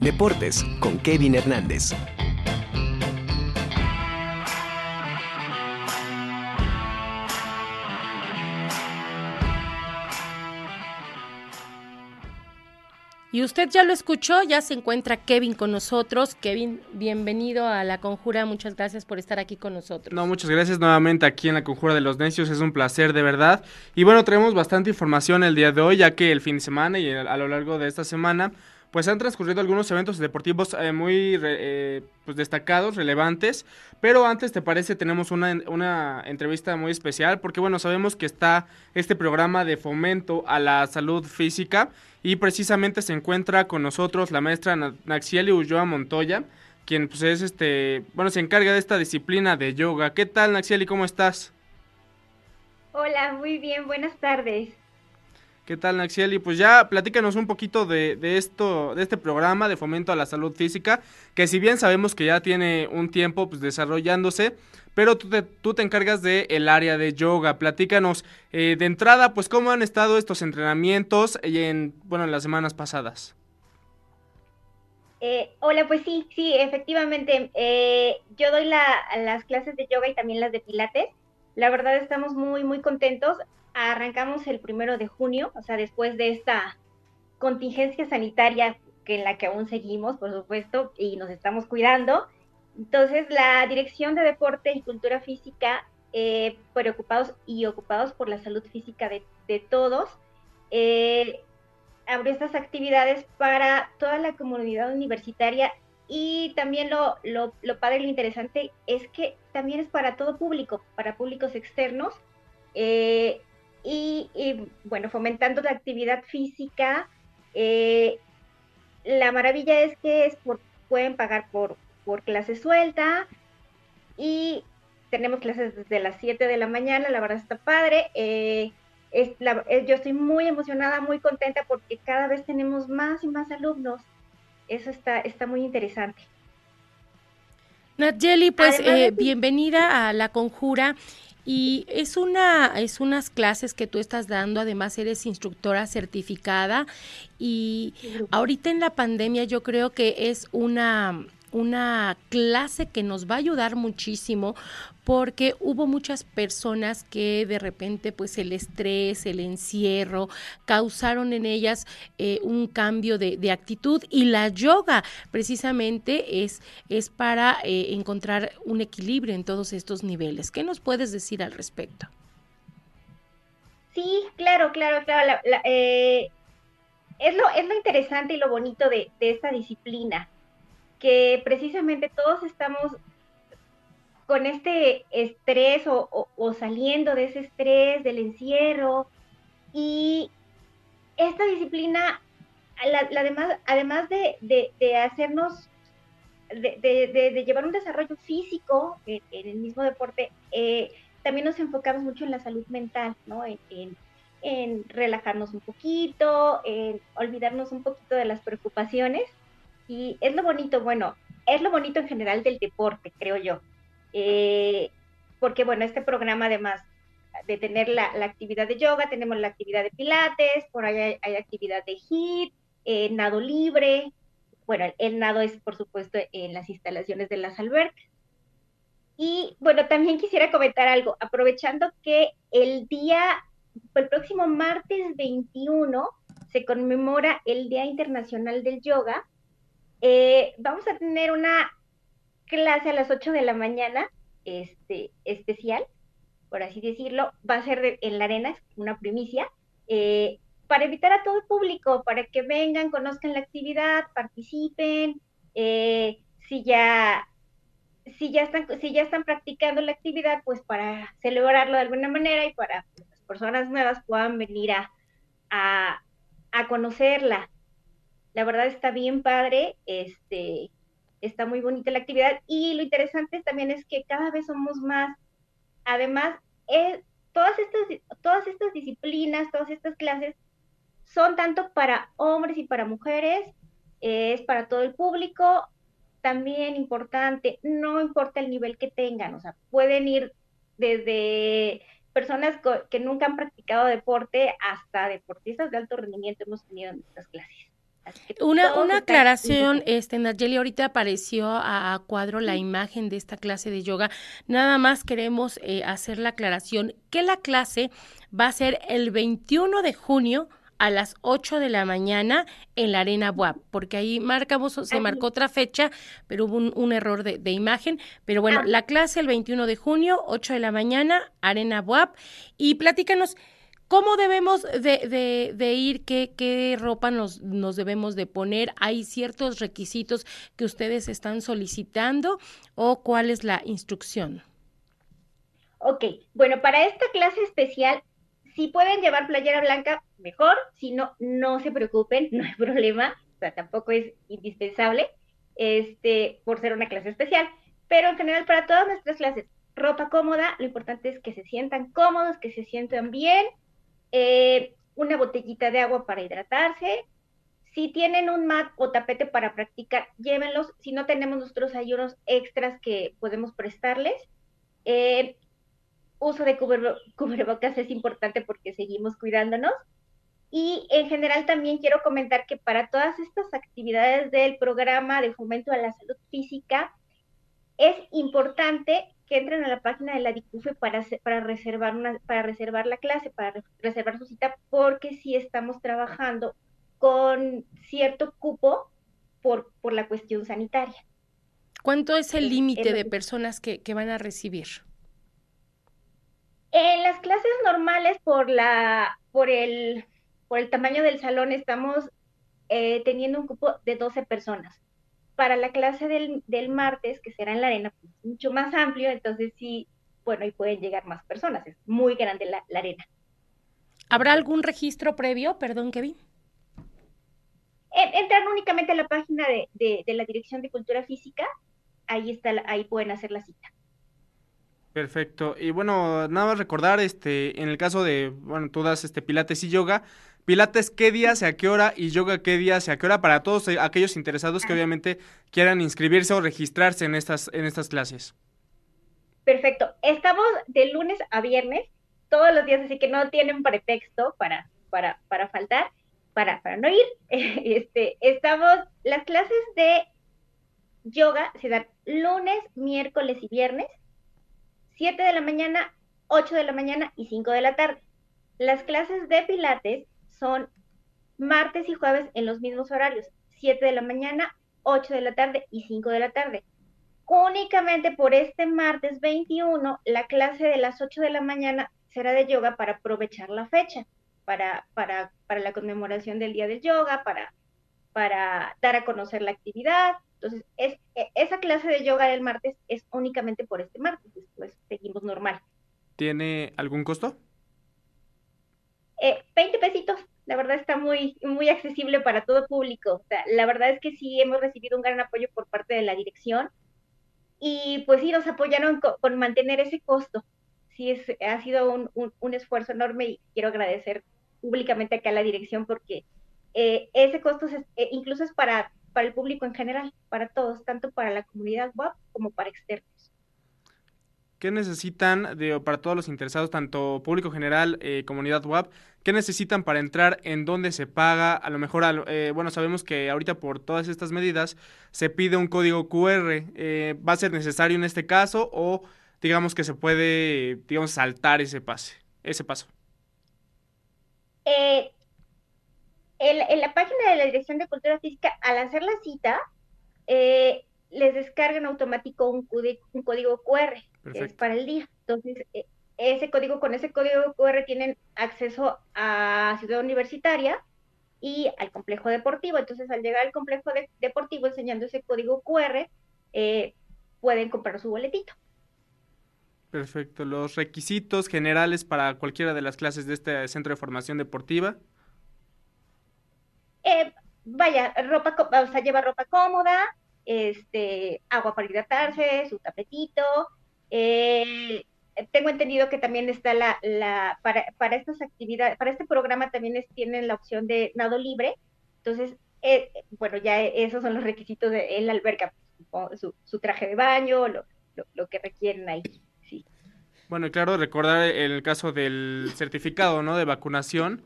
Deportes con Kevin Hernández. Y usted ya lo escuchó, ya se encuentra Kevin con nosotros. Kevin, bienvenido a La Conjura, muchas gracias por estar aquí con nosotros. No, muchas gracias nuevamente aquí en La Conjura de los Necios, es un placer de verdad. Y bueno, traemos bastante información el día de hoy, ya que el fin de semana y a lo largo de esta semana pues han transcurrido algunos eventos deportivos eh, muy eh, pues destacados, relevantes, pero antes, ¿te parece? Tenemos una, una entrevista muy especial, porque bueno, sabemos que está este programa de fomento a la salud física y precisamente se encuentra con nosotros la maestra Naxieli Ulloa Montoya, quien pues es este, bueno, se encarga de esta disciplina de yoga. ¿Qué tal Naxieli? ¿Cómo estás? Hola, muy bien, buenas tardes. ¿Qué tal, Naxieli? Pues ya platícanos un poquito de, esto, de este programa de fomento a la salud física, que si bien sabemos que ya tiene un tiempo pues, desarrollándose, pero tú te, tú te encargas del el área de yoga. Platícanos eh, de entrada, pues cómo han estado estos entrenamientos en, bueno, en las semanas pasadas. Eh, hola, pues sí, sí, efectivamente. Eh, yo doy las clases de yoga y también las de pilates. La verdad estamos muy, muy contentos arrancamos el primero de junio, o sea, después de esta contingencia sanitaria que en la que aún seguimos, por supuesto, y nos estamos cuidando. Entonces, la Dirección de Deporte y Cultura Física, eh, preocupados y ocupados por la salud física de, todos, eh, abrió estas actividades para toda la comunidad universitaria y también lo, padre y lo interesante es que también es para todo público, para públicos externos. Eh, y, bueno, fomentando la actividad física. Eh, la maravilla es que es por, pueden pagar por, por clase suelta y tenemos clases desde las 7 de la mañana, la verdad está padre. Eh, yo estoy muy emocionada, muy contenta porque cada vez tenemos más y más alumnos. Eso está, está muy interesante. Nayeli, pues eh, bienvenida a La Conjura. Y es una es unas clases que tú estás dando, además eres instructora certificada y ahorita en la pandemia yo creo que es una una clase que nos va a ayudar muchísimo porque hubo muchas personas que de repente pues el estrés, el encierro causaron en ellas eh, un cambio de, actitud y la yoga precisamente es, es para eh, encontrar un equilibrio en todos estos niveles. ¿Qué nos puedes decir al respecto? Sí, claro, claro, claro. Eh, es, lo, es lo interesante y lo bonito de, de esta disciplina que precisamente todos estamos con este estrés o, saliendo de ese estrés, del encierro. Y esta disciplina, además, además de, hacernos, de, llevar un desarrollo físico en, el mismo deporte, eh, también nos enfocamos mucho en la salud mental, ¿no? en relajarnos un poquito, en olvidarnos un poquito de las preocupaciones y es lo bonito, bueno, es lo bonito en general del deporte, creo yo. Eh, porque, bueno, este programa además de tener la, actividad de yoga, tenemos la actividad de pilates, por ahí hay, actividad de HIIT, eh, nado libre. Bueno, el nado es, por supuesto, en las instalaciones de las albercas. Y bueno, también quisiera comentar algo, aprovechando que el día, el próximo martes 21 se conmemora el Día Internacional del Yoga, eh, vamos a tener una clase a las 8 de la mañana, este, especial, por así decirlo. Va a ser en la arena, es una primicia, eh, para invitar a todo el público, para que vengan, conozcan la actividad, participen. Eh, si ya si ya están si ya están practicando la actividad, pues para celebrarlo de alguna manera y para que las personas nuevas puedan venir a, a, a conocerla la verdad está bien padre, este, está muy bonita la actividad y lo interesante también es que cada vez somos más. Además, eh, todas, estas, todas estas disciplinas, todas estas clases son tanto para hombres y para mujeres, es para todo el público, también importante, no importa el nivel que tengan, o sea, pueden ir desde personas que nunca han practicado deporte hasta deportistas de alto rendimiento hemos tenido en estas clases. Una, una aclaración, este, Nayeli, ahorita apareció a, cuadro la imagen de esta clase de yoga. Nada más queremos eh, hacer la aclaración que la clase va a ser el 21 de junio a las 8 de la mañana en la Arena WAP, porque ahí marcamos, se marcó otra fecha, pero hubo un, error de, imagen. Pero bueno, ah. la clase el 21 de junio, 8 de la mañana, Arena WAP. Y platícanos, ¿Cómo debemos de, ir? ¿Qué, ¿Qué, ropa nos, nos, debemos de poner? ¿Hay ciertos requisitos que ustedes están solicitando o cuál es la instrucción? Ok, bueno, para esta clase especial, si pueden llevar playera blanca, mejor. Si no, no se preocupen, no hay problema. O sea, tampoco es indispensable este, por ser una clase especial. Pero en general, para todas nuestras clases, ropa cómoda, lo importante es que se sientan cómodos, que se sientan bien eh, una botellita de agua para hidratarse. Si tienen un mat o tapete para practicar, llévenlos. Si no tenemos nuestros ayunos extras que podemos prestarles. Eh, uso de cubrebocas es importante porque seguimos cuidándonos. Y en general también quiero comentar que para todas estas actividades del programa de fomento a la salud física, es importante que entren a la página de la DICUFE para, para, reservar una, para reservar la clase, para reservar su cita, porque sí estamos trabajando con cierto cupo por, por la cuestión sanitaria. ¿Cuánto es el límite de personas que, que, van a recibir? En las clases normales, por, la, por, el, por el tamaño del salón, estamos eh, teniendo un cupo de 12 personas para la clase del, del martes, que será en la arena, pues, mucho más amplio, entonces sí, bueno, y pueden llegar más personas, es muy grande la, arena. ¿Habrá algún registro previo? Perdón, Kevin. Entran únicamente a la página de, de, la Dirección de Cultura Física, ahí está, ahí pueden hacer la cita. Perfecto. Y bueno, nada más recordar, este, en el caso de, bueno, tú das este pilates y yoga, Pilates, ¿qué día, a qué hora? Y yoga, ¿qué día, a qué hora? Para todos eh, aquellos interesados que obviamente quieran inscribirse o registrarse en estas, en estas clases. Perfecto. Estamos de lunes a viernes, todos los días, así que no tienen pretexto para, para, para faltar, para, para no ir. Este, estamos, las clases de yoga se dan lunes, miércoles y viernes, 7 de la mañana, 8 de la mañana y 5 de la tarde. Las clases de pilates son martes y jueves en los mismos horarios, 7 de la mañana, 8 de la tarde y 5 de la tarde. Únicamente por este martes 21, la clase de las 8 de la mañana será de yoga para aprovechar la fecha, para, para, para la conmemoración del Día del Yoga, para, para dar a conocer la actividad. Entonces, es, e, esa clase de yoga del martes es únicamente por este martes, después seguimos normal. ¿Tiene algún costo? Eh, 20 pesitos, la verdad está muy, muy accesible para todo público. la verdad es que sí hemos recibido un gran apoyo por parte de la dirección y pues sí nos apoyaron con, mantener ese costo. Sí, es, ha sido un, un, esfuerzo enorme y quiero agradecer públicamente acá a la dirección porque eh, ese costo eh, incluso es para, para el público en general, para todos, tanto para la comunidad web como para externos. ¿Qué necesitan de, para todos los interesados, tanto público general, eh, comunidad web? ¿Qué necesitan para entrar? ¿En dónde se paga? A lo mejor, eh, bueno, sabemos que ahorita por todas estas medidas se pide un código QR. Eh, ¿Va a ser necesario en este caso o digamos que se puede, digamos, saltar ese pase, ese paso? En, en, la página de la Dirección de Cultura Física, al hacer la cita, les descargan automático un, un código QR es para el día. Entonces, e, ese código, con ese código QR tienen acceso a Ciudad Universitaria y al complejo deportivo. Entonces, al llegar al complejo deportivo enseñando ese código QR, eh, pueden comprar su boletito. Perfecto. Los requisitos generales para cualquiera de las clases de este centro de formación deportiva. Eh, vaya, ropa, o sea, lleva ropa cómoda, este, agua para hidratarse, su tapetito, eh, tengo entendido que también está la, la para, para, estas actividades, para este programa también tienen la opción de nado libre. Entonces, eh, bueno, ya esos son los requisitos de la alberca, su, su, traje de baño, lo, lo, que requieren ahí. Sí. Bueno, y claro, recordar el caso del certificado, ¿no? De vacunación.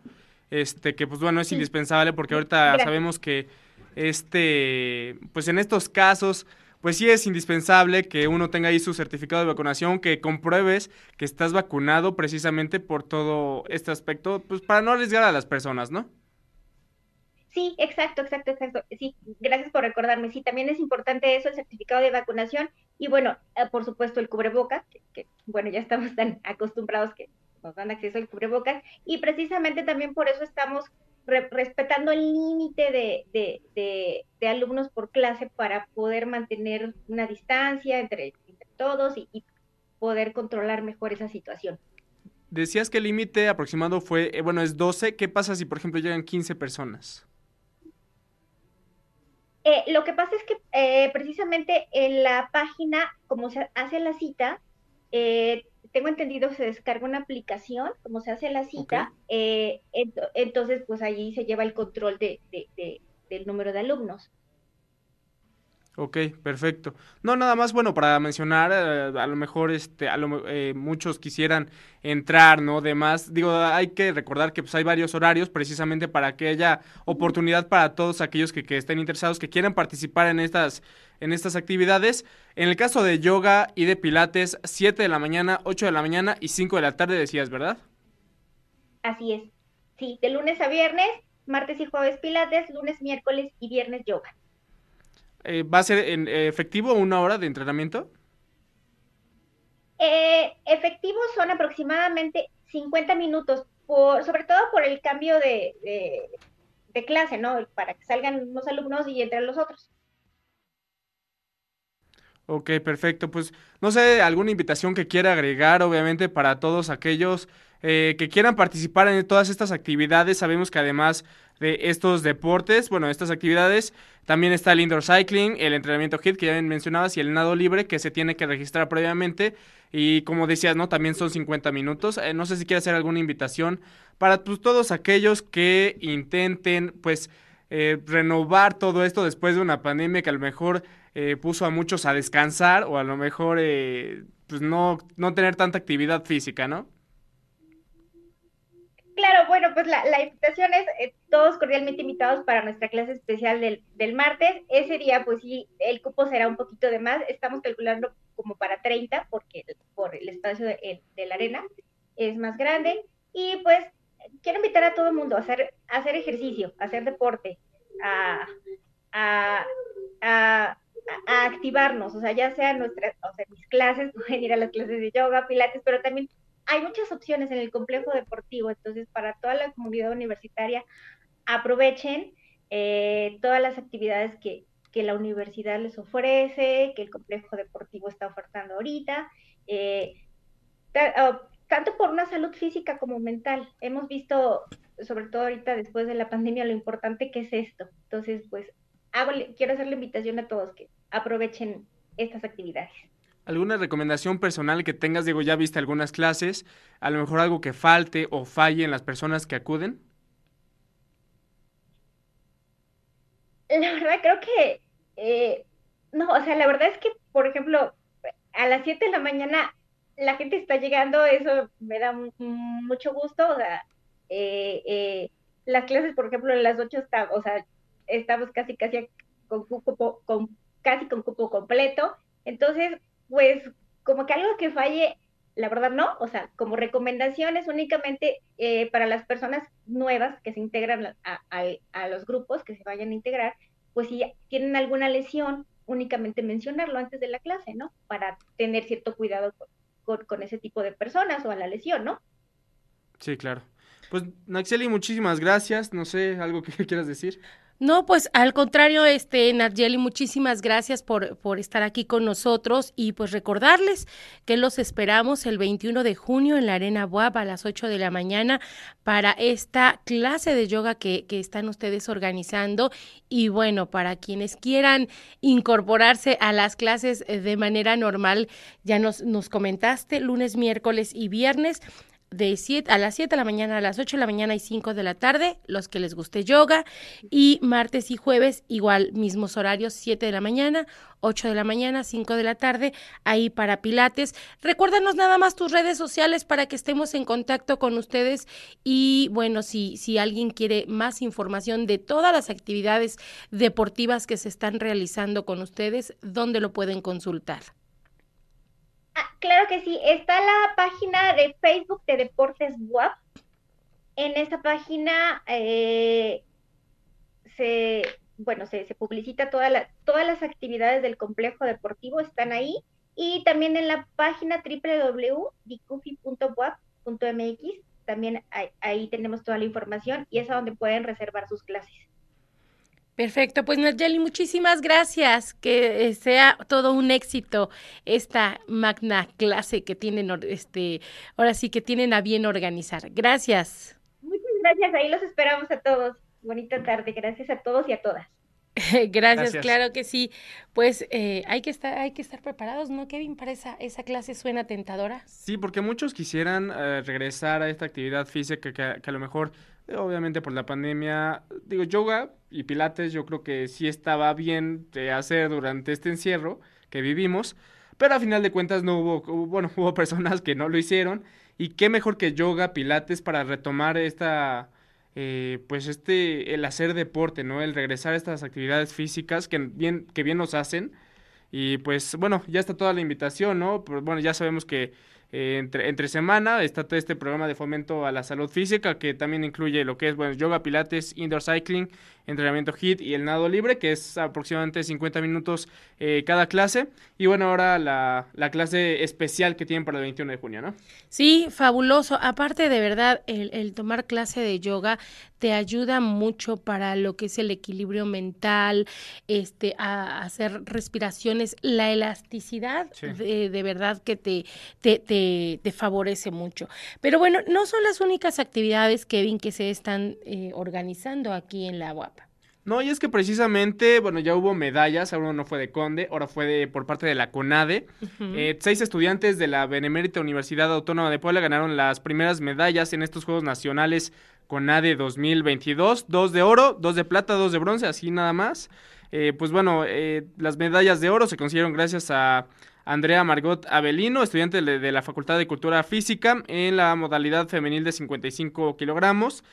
Este que pues bueno es indispensable porque ahorita sabemos que este pues en estos casos pues sí es indispensable que uno tenga ahí su certificado de vacunación, que compruebes que estás vacunado precisamente por todo este aspecto, pues para no arriesgar a las personas, ¿no? Sí, exacto, exacto, exacto. Sí, gracias por recordarme. Sí, también es importante eso, el certificado de vacunación y bueno, eh, por supuesto el cubrebocas, que, bueno, ya estamos tan acostumbrados que nos dan acceso al cubrebocas y precisamente también por eso estamos respetando el límite de, de, alumnos por clase para poder mantener una distancia entre, todos y, y poder controlar mejor esa situación. Decías que el límite aproximado fue, eh, bueno, es 12. ¿Qué pasa si, por ejemplo, llegan 15 personas? Eh, lo que pasa es que eh, precisamente en la página, como se hace la cita, eh, tengo entendido se descarga una aplicación, como se hace la cita, entonces pues allí se lleva el control de, del número de alumnos. Ok, perfecto. No, nada más, bueno, para mencionar, eh, a lo mejor este, a lo, eh, muchos quisieran entrar, ¿no? Demás, digo, hay que recordar que pues hay varios horarios precisamente para que haya oportunidad para todos aquellos que, que, estén interesados, que quieran participar en estas, en estas actividades. En el caso de yoga y de pilates, 7 de la mañana, 8 de la mañana y 5 de la tarde decías, ¿verdad? Así es. Sí, de lunes a viernes, martes y jueves pilates, lunes, miércoles y viernes yoga. Eh, ¿Va a ser en eh, efectivo una hora de entrenamiento? Eh, efectivo son aproximadamente 50 minutos, por, sobre todo por el cambio de, de, clase, ¿no? Para que salgan unos alumnos y entren los otros. Ok, perfecto. Pues no sé, alguna invitación que quiera agregar, obviamente, para todos aquellos que quieran participar en todas estas actividades. Sabemos que además de estos deportes, bueno, estas actividades, también está el indoor cycling, el entrenamiento HIT que ya mencionabas y el nado libre que se tiene que registrar previamente y como decías, ¿no? También son 50 minutos. Eh, no sé si quieres hacer alguna invitación para pues, todos aquellos que intenten pues eh, renovar todo esto después de una pandemia que a lo mejor eh, puso a muchos a descansar o a lo mejor pues no, no tener tanta actividad física, ¿no? Claro, bueno, pues la, invitación es eh, todos cordialmente invitados para nuestra clase especial del, del, martes. Ese día, pues sí, el cupo será un poquito de más. Estamos calculando como para 30 porque por el espacio de, la arena es más grande. Y pues quiero invitar a todo el mundo a hacer, hacer ejercicio, a hacer deporte, a, a, a, a activarnos. O sea, ya sea nuestras, o sea, mis clases, pueden ir a las clases de yoga, pilates, pero también hay muchas opciones en el complejo deportivo, entonces para toda la comunidad universitaria aprovechen eh, todas las actividades que, la universidad les ofrece, que el complejo deportivo está ofertando ahorita, eh, tanto por una salud física como mental. Hemos visto, sobre todo ahorita después de la pandemia, lo importante que es esto. Entonces, pues, hago, quiero hacer la invitación a todos que aprovechen estas actividades. ¿Alguna recomendación personal que tengas? Digo, ya viste algunas clases, a lo mejor algo que falte o falle en las personas que acuden. La verdad creo que, eh, no, o sea, la verdad es que, por ejemplo, a las 7 de la mañana la gente está llegando, eso me da mucho gusto, o sea, eh, eh, las clases, por ejemplo, a las 8 está, o sea, estamos casi, casi con cupo, con, casi con cupo completo, entonces pues como que algo que falle, la verdad no, o sea, como recomendaciones únicamente eh, para las personas nuevas que se integran a, los grupos, que se vayan a integrar, pues si tienen alguna lesión, únicamente mencionarlo antes de la clase, ¿no? Para tener cierto cuidado con, con ese tipo de personas o a la lesión, ¿no? Sí, claro. Pues Naxeli, muchísimas gracias. No sé, algo que quieras decir. No, pues al contrario, este Nargeli, muchísimas gracias por, por estar aquí con nosotros y pues recordarles que los esperamos el 21 de junio en la Arena Buab a las 8 de la mañana para esta clase de yoga que, que están ustedes organizando y bueno, para quienes quieran incorporarse a las clases de manera normal, ya nos, nos comentaste lunes, miércoles y viernes de 7 a las 7 de la mañana, a las 8 de la mañana y 5 de la tarde, los que les guste yoga. Y martes y jueves, igual, mismos horarios, 7 de la mañana, 8 de la mañana, 5 de la tarde, ahí para Pilates. Recuérdanos nada más tus redes sociales para que estemos en contacto con ustedes. Y bueno, si, si alguien quiere más información de todas las actividades deportivas que se están realizando con ustedes, ¿dónde lo pueden consultar? Ah, claro que sí, está la página de Facebook de Deportes WAP. En esa página eh, se, bueno, se, publicita toda todas las actividades del complejo deportivo, están ahí. Y también en la página www.dicufi.wap.mx, también ahí tenemos toda la información y es a donde pueden reservar sus clases. Perfecto, pues Nayeli, muchísimas gracias. Que eh, sea todo un éxito esta magna clase que tienen, este, ahora sí que tienen a bien organizar. Gracias. Muchas gracias, ahí los esperamos a todos. Bonita tarde, gracias a todos y a todas. gracias, claro que sí. Pues eh, hay que estar, hay que estar preparados, ¿no, Kevin? Para esa, esa clase suena tentadora. Sí, porque muchos quisieran eh, regresar a esta actividad física que a lo mejor Obviamente por la pandemia, digo, yoga y pilates yo creo que sí estaba bien de hacer durante este encierro que vivimos, pero a final de cuentas no hubo, bueno, hubo personas que no lo hicieron y qué mejor que yoga, pilates para retomar esta, eh, pues este, el hacer deporte, ¿no? El regresar a estas actividades físicas que bien, que bien nos hacen y pues bueno, ya está toda la invitación, ¿no? Pues, bueno, ya sabemos que eh, entre, entre semana está todo este programa de fomento a la salud física que también incluye lo que es bueno, yoga, pilates, indoor cycling, entrenamiento HIT y el nado libre, que es aproximadamente 50 minutos eh, cada clase. Y bueno, ahora la, la, clase especial que tienen para el 21 de junio, ¿no? Sí, fabuloso. Aparte de verdad, el, el tomar clase de yoga te ayuda mucho para lo que es el equilibrio mental, este, a hacer respiraciones, la elasticidad de, de, verdad que te, te, te, favorece mucho. Pero bueno, no son las únicas actividades, Kevin, que se están eh, organizando aquí en la UAPA. No, y es que precisamente, bueno, ya hubo medallas, ahora no fue de Conde, ahora fue de, por parte de la CONADE. Eh, seis estudiantes de la Benemérita Universidad Autónoma de Puebla ganaron las primeras medallas en estos Juegos Nacionales CONADE 2022, dos de oro, dos de plata, dos de bronce, así nada más. Eh, pues bueno, eh, las medallas de oro se consiguieron gracias a Andrea Margot Avelino, estudiante de, la Facultad de Cultura Física en la modalidad femenil de 55 kilogramos,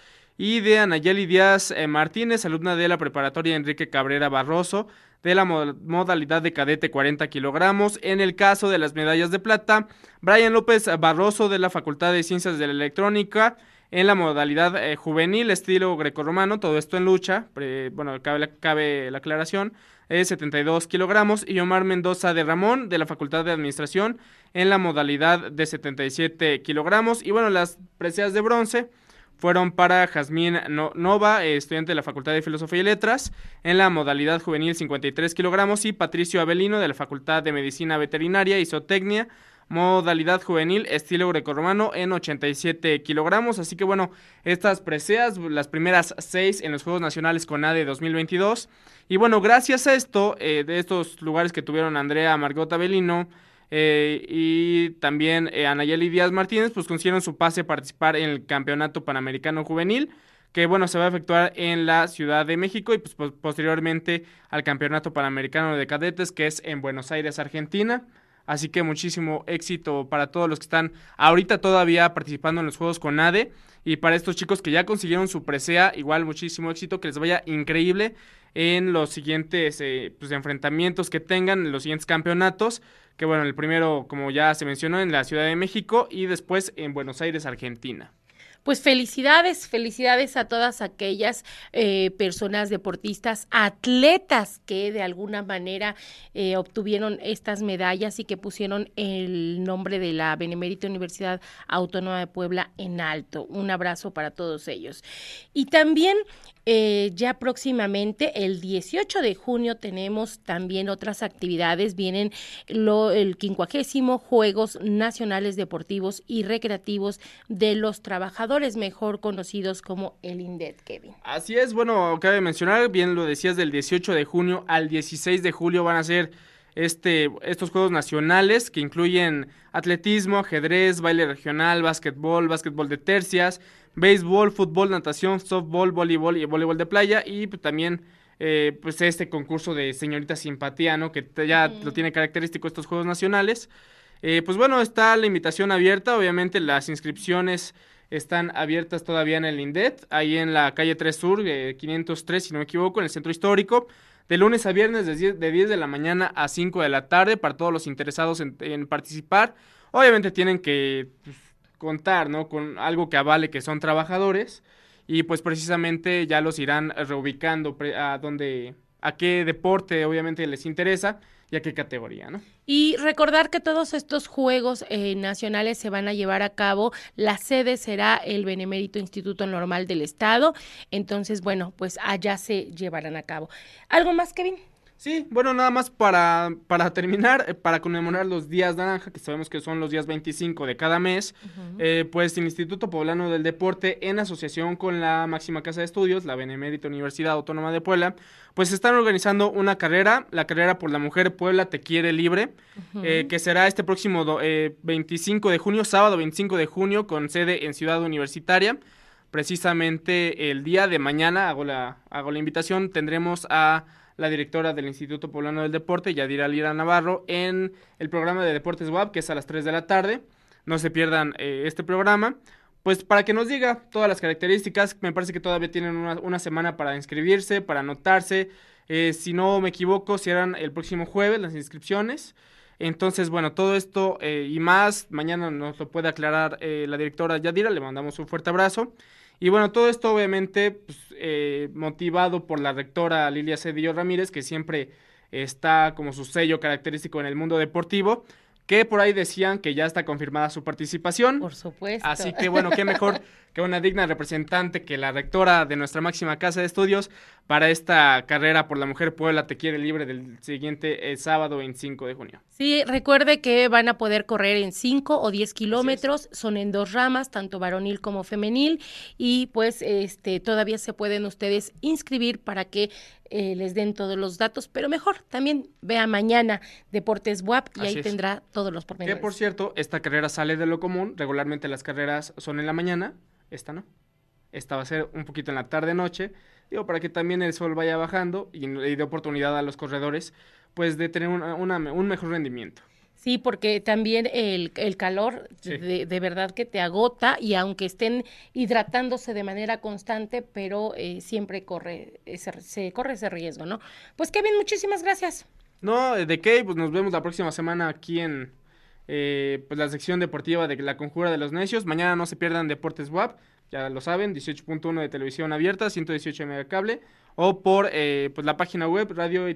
y de Anayeli Díaz eh, Martínez, alumna de la preparatoria Enrique Cabrera Barroso, de la modalidad de cadete 40 kilogramos. En el caso de las medallas de plata, Brian López Barroso de la Facultad de Ciencias de la Electrónica en la modalidad eh, juvenil, estilo grecorromano, todo esto en lucha, bueno, cabe la, cabe la aclaración, es 72 kilogramos, y Omar Mendoza de Ramón, de la Facultad de Administración, en la modalidad de 77 kilogramos, y bueno, las preseas de bronce fueron para Jazmín Nova, estudiante de la Facultad de Filosofía y Letras, en la modalidad juvenil 53 kilogramos, y Patricio Avelino, de la Facultad de Medicina Veterinaria y Zootecnia, modalidad juvenil estilo grecorromano en 87 kilogramos. Así que bueno, estas preseas, las primeras seis en los Juegos Nacionales con ADE 2022. Y bueno, gracias a esto, eh, de estos lugares que tuvieron Andrea Margota Belino eh, y también eh, Anayeli Díaz Martínez, pues consiguieron su pase a participar en el Campeonato Panamericano Juvenil que bueno, se va a efectuar en la Ciudad de México y pues posteriormente al Campeonato Panamericano de Cadetes que es en Buenos Aires, Argentina. Así que muchísimo éxito para todos los que están ahorita todavía participando en los juegos con ADE. Y para estos chicos que ya consiguieron su presea, igual muchísimo éxito, que les vaya increíble en los siguientes eh, pues, enfrentamientos que tengan, en los siguientes campeonatos. Que bueno, el primero, como ya se mencionó, en la Ciudad de México y después en Buenos Aires, Argentina pues felicidades, felicidades a todas aquellas eh, personas deportistas, atletas que de alguna manera eh, obtuvieron estas medallas y que pusieron el nombre de la Benemérita Universidad Autónoma de Puebla en alto. Un abrazo para todos ellos. Y también eh, ya próximamente, el 18 de junio, tenemos también otras actividades. Vienen lo, el quincuagésimo Juegos Nacionales Deportivos y Recreativos de los Trabajadores, mejor conocidos como el INDET, Kevin. Así es, bueno, cabe mencionar, bien lo decías, del 18 de junio al 16 de julio van a ser este, estos juegos nacionales que incluyen atletismo, ajedrez, baile regional, básquetbol, básquetbol de tercias, béisbol, fútbol, natación, softball, voleibol y voleibol de playa y pues, también eh, pues este concurso de señorita simpatía, ¿no? Que ya lo tiene característico estos juegos nacionales. Eh, pues bueno, está la invitación abierta, obviamente las inscripciones están abiertas todavía en el INDET, ahí en la calle 3 Sur, 503, si no me equivoco, en el centro histórico de lunes a viernes de 10, de, 10 de la mañana a 5 de la tarde para todos los interesados en, participar. Obviamente tienen que pues, contar, ¿no? Con algo que avale que son trabajadores y pues precisamente ya los irán reubicando a donde, a qué deporte obviamente les interesa y a qué categoría, ¿no? Y recordar que todos estos Juegos eh, Nacionales se van a llevar a cabo, la sede será el Benemérito Instituto Normal del Estado, entonces, bueno, pues allá se llevarán a cabo. ¿Algo más, Kevin? Sí, bueno, nada más para, para terminar, eh, para conmemorar los días naranja, que sabemos que son los días 25 de cada mes, eh, pues el Instituto Poblano del Deporte, en asociación con la máxima casa de estudios, la Benemérita Universidad Autónoma de Puebla, pues están organizando una carrera, la carrera por la mujer Puebla Te Quiere Libre, eh, que será este próximo 25 de junio, sábado 25 de junio, con sede en Ciudad Universitaria. Precisamente el día de mañana, hago la, hago la invitación, tendremos a la directora del Instituto Poblano del Deporte, Yadira Lira Navarro, en el programa de Deportes WAP, que es a las 3 de la tarde. No se pierdan eh, este programa. Pues para que nos diga todas las características, me parece que todavía tienen una, semana para inscribirse, para anotarse. Eh, si no me equivoco, cierran el próximo jueves las inscripciones. Entonces, bueno, todo esto eh, y más, mañana nos lo puede aclarar la directora Yadira, le mandamos un fuerte abrazo. Y bueno, todo esto obviamente pues, eh, motivado por la rectora Lilia Cedillo Ramírez, que siempre está como su sello característico en el mundo deportivo que por ahí decían que ya está confirmada su participación. Por supuesto. Así que bueno, qué mejor que una digna representante que la rectora de nuestra máxima casa de estudios para esta carrera por la mujer Puebla te quiere libre del siguiente eh, sábado 25 de junio. Sí, recuerde que van a poder correr en 5 o 10 kilómetros, son en dos ramas, tanto varonil como femenil, y pues este todavía se pueden ustedes inscribir para que eh, les den todos los datos, pero mejor también vea mañana Deportes WAP y ahí tendrá todos los pormenores. Que por cierto, esta carrera sale de lo común, regularmente las carreras son en la mañana, esta no. Esta va a ser un poquito en la tarde-noche, digo, para que también el sol vaya bajando y, y dé oportunidad a los corredores, pues de tener un mejor rendimiento. Sí, porque también el, el calor de, de, verdad que te agota y aunque estén hidratándose de manera constante, pero eh, siempre corre ese, se corre ese riesgo, ¿no? Pues Kevin, muchísimas gracias. No, de qué, pues nos vemos la próxima semana aquí en eh, pues la sección deportiva de la Conjura de los Necios. Mañana no se pierdan Deportes WAP, ya lo saben, 18.1 de televisión abierta, 118 de cable o por eh, pues la página web radio.